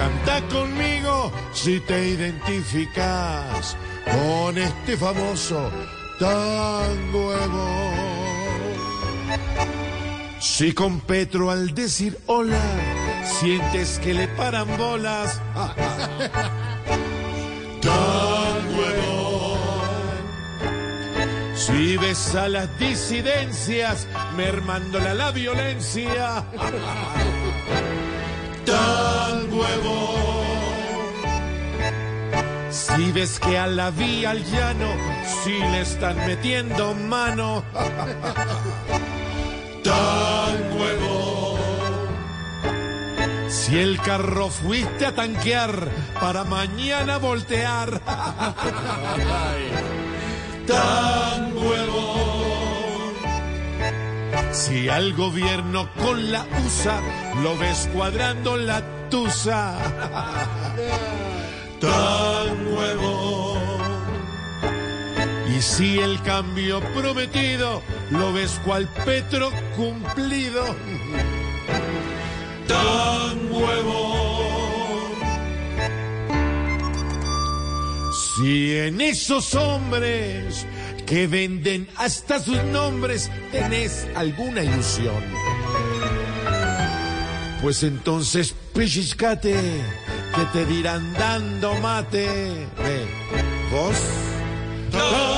canta conmigo si te identificas con este famoso tango Si con Petro al decir hola sientes que le paran bolas, tango Si ves a las disidencias mermándola la violencia, tango si ves que a la vía al llano si le están metiendo mano, tan nuevo. Si el carro fuiste a tanquear para mañana voltear, tan nuevo. Si al gobierno con la USA lo ves cuadrando la tusa tan nuevo. Y si el cambio prometido lo ves cual Petro cumplido, tan nuevo. Si en esos hombres que venden hasta sus nombres tenés alguna ilusión, pues entonces pellizcate te dirán dando mate. Ve, vos. ¡No!